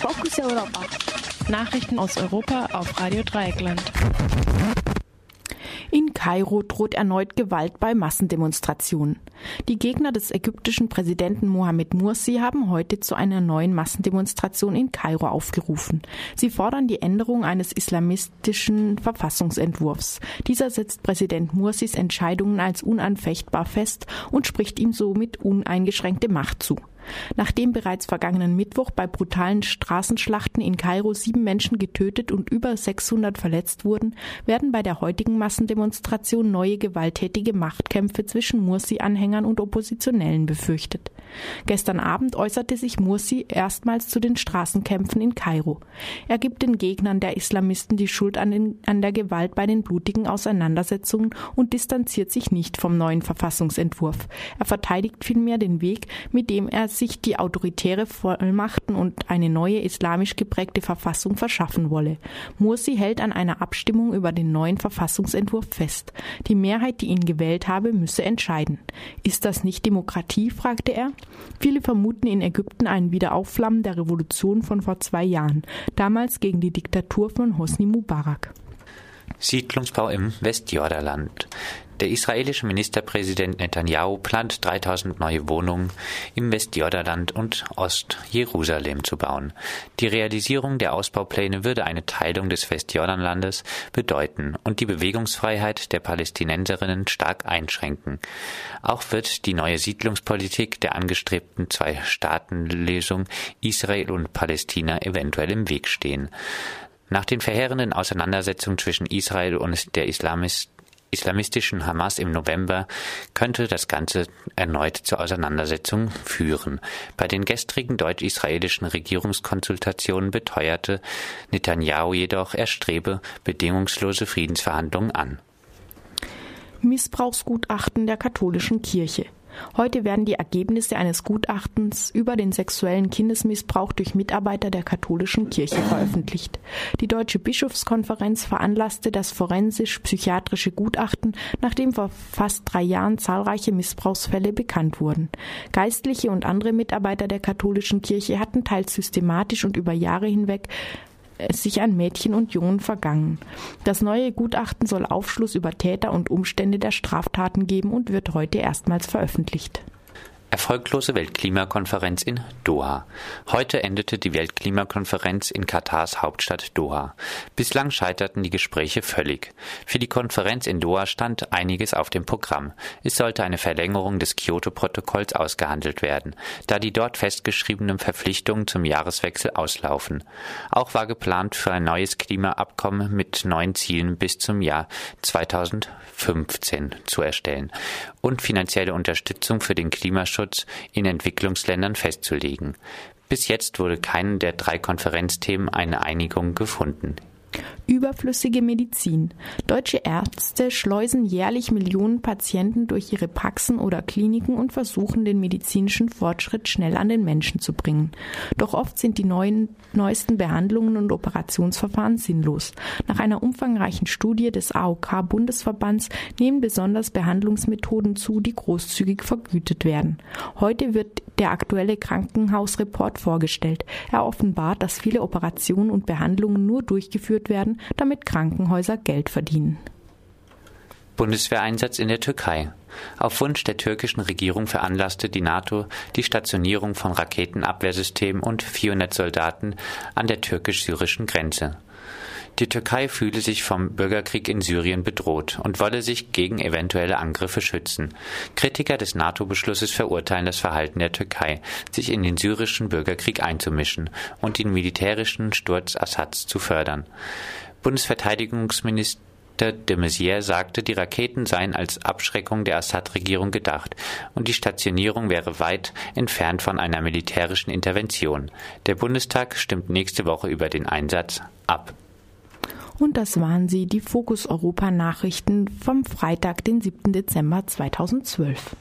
Fokus Europa. Nachrichten aus Europa auf Radio Dreieckland. In Kairo droht erneut Gewalt bei Massendemonstrationen. Die Gegner des ägyptischen Präsidenten Mohamed Mursi haben heute zu einer neuen Massendemonstration in Kairo aufgerufen. Sie fordern die Änderung eines islamistischen Verfassungsentwurfs. Dieser setzt Präsident Mursis Entscheidungen als unanfechtbar fest und spricht ihm somit uneingeschränkte Macht zu. Nachdem bereits vergangenen Mittwoch bei brutalen Straßenschlachten in Kairo sieben Menschen getötet und über 600 verletzt wurden, werden bei der heutigen Massendemonstration neue gewalttätige Machtkämpfe zwischen Mursi-Anhängern und Oppositionellen befürchtet. Gestern Abend äußerte sich Mursi erstmals zu den Straßenkämpfen in Kairo. Er gibt den Gegnern der Islamisten die Schuld an, den, an der Gewalt bei den blutigen Auseinandersetzungen und distanziert sich nicht vom neuen Verfassungsentwurf. Er verteidigt vielmehr den Weg, mit dem er sich die autoritäre Vollmachten und eine neue islamisch geprägte Verfassung verschaffen wolle. Mursi hält an einer Abstimmung über den neuen Verfassungsentwurf fest. Die Mehrheit, die ihn gewählt habe, müsse entscheiden. Ist das nicht Demokratie? fragte er. Viele vermuten in Ägypten ein Wiederaufflammen der Revolution von vor zwei Jahren, damals gegen die Diktatur von Hosni Mubarak. Siedlungsbau im Westjordanland. Der israelische Ministerpräsident Netanyahu plant 3000 neue Wohnungen im Westjordanland und Ostjerusalem zu bauen. Die Realisierung der Ausbaupläne würde eine Teilung des Westjordanlandes bedeuten und die Bewegungsfreiheit der Palästinenserinnen stark einschränken. Auch wird die neue Siedlungspolitik der angestrebten Zwei-Staaten-Lösung Israel und Palästina eventuell im Weg stehen. Nach den verheerenden Auseinandersetzungen zwischen Israel und der Islamist islamistischen Hamas im November könnte das Ganze erneut zur Auseinandersetzung führen. Bei den gestrigen deutsch-israelischen Regierungskonsultationen beteuerte Netanyahu jedoch, er strebe bedingungslose Friedensverhandlungen an. Missbrauchsgutachten der katholischen Kirche. Heute werden die Ergebnisse eines Gutachtens über den sexuellen Kindesmissbrauch durch Mitarbeiter der katholischen Kirche veröffentlicht. Die Deutsche Bischofskonferenz veranlasste das forensisch-psychiatrische Gutachten, nachdem vor fast drei Jahren zahlreiche Missbrauchsfälle bekannt wurden. Geistliche und andere Mitarbeiter der katholischen Kirche hatten teils systematisch und über Jahre hinweg sich an Mädchen und Jungen vergangen. Das neue Gutachten soll Aufschluss über Täter und Umstände der Straftaten geben und wird heute erstmals veröffentlicht. Erfolglose Weltklimakonferenz in Doha. Heute endete die Weltklimakonferenz in Katars Hauptstadt Doha. Bislang scheiterten die Gespräche völlig. Für die Konferenz in Doha stand einiges auf dem Programm. Es sollte eine Verlängerung des Kyoto-Protokolls ausgehandelt werden, da die dort festgeschriebenen Verpflichtungen zum Jahreswechsel auslaufen. Auch war geplant für ein neues Klimaabkommen mit neuen Zielen bis zum Jahr 2015 zu erstellen und finanzielle Unterstützung für den Klimaschutz In Entwicklungsländern festzulegen. Bis jetzt wurde keinen der drei Konferenzthemen eine Einigung gefunden. Überflüssige Medizin. Deutsche Ärzte schleusen jährlich Millionen Patienten durch ihre Praxen oder Kliniken und versuchen, den medizinischen Fortschritt schnell an den Menschen zu bringen. Doch oft sind die neuen, neuesten Behandlungen und Operationsverfahren sinnlos. Nach einer umfangreichen Studie des AOK-Bundesverbands nehmen besonders Behandlungsmethoden zu, die großzügig vergütet werden. Heute wird der aktuelle Krankenhausreport vorgestellt. Er offenbart, dass viele Operationen und Behandlungen nur durchgeführt werden, damit Krankenhäuser Geld verdienen. Bundeswehreinsatz in der Türkei. Auf Wunsch der türkischen Regierung veranlasste die NATO die Stationierung von Raketenabwehrsystemen und 400 Soldaten an der türkisch-syrischen Grenze. Die Türkei fühle sich vom Bürgerkrieg in Syrien bedroht und wolle sich gegen eventuelle Angriffe schützen. Kritiker des NATO-Beschlusses verurteilen das Verhalten der Türkei, sich in den syrischen Bürgerkrieg einzumischen und den militärischen Sturz Assads zu fördern. Bundesverteidigungsminister de Maizière sagte, die Raketen seien als Abschreckung der Assad-Regierung gedacht und die Stationierung wäre weit entfernt von einer militärischen Intervention. Der Bundestag stimmt nächste Woche über den Einsatz ab. Und das waren sie, die Fokus Europa Nachrichten vom Freitag, den 7. Dezember 2012.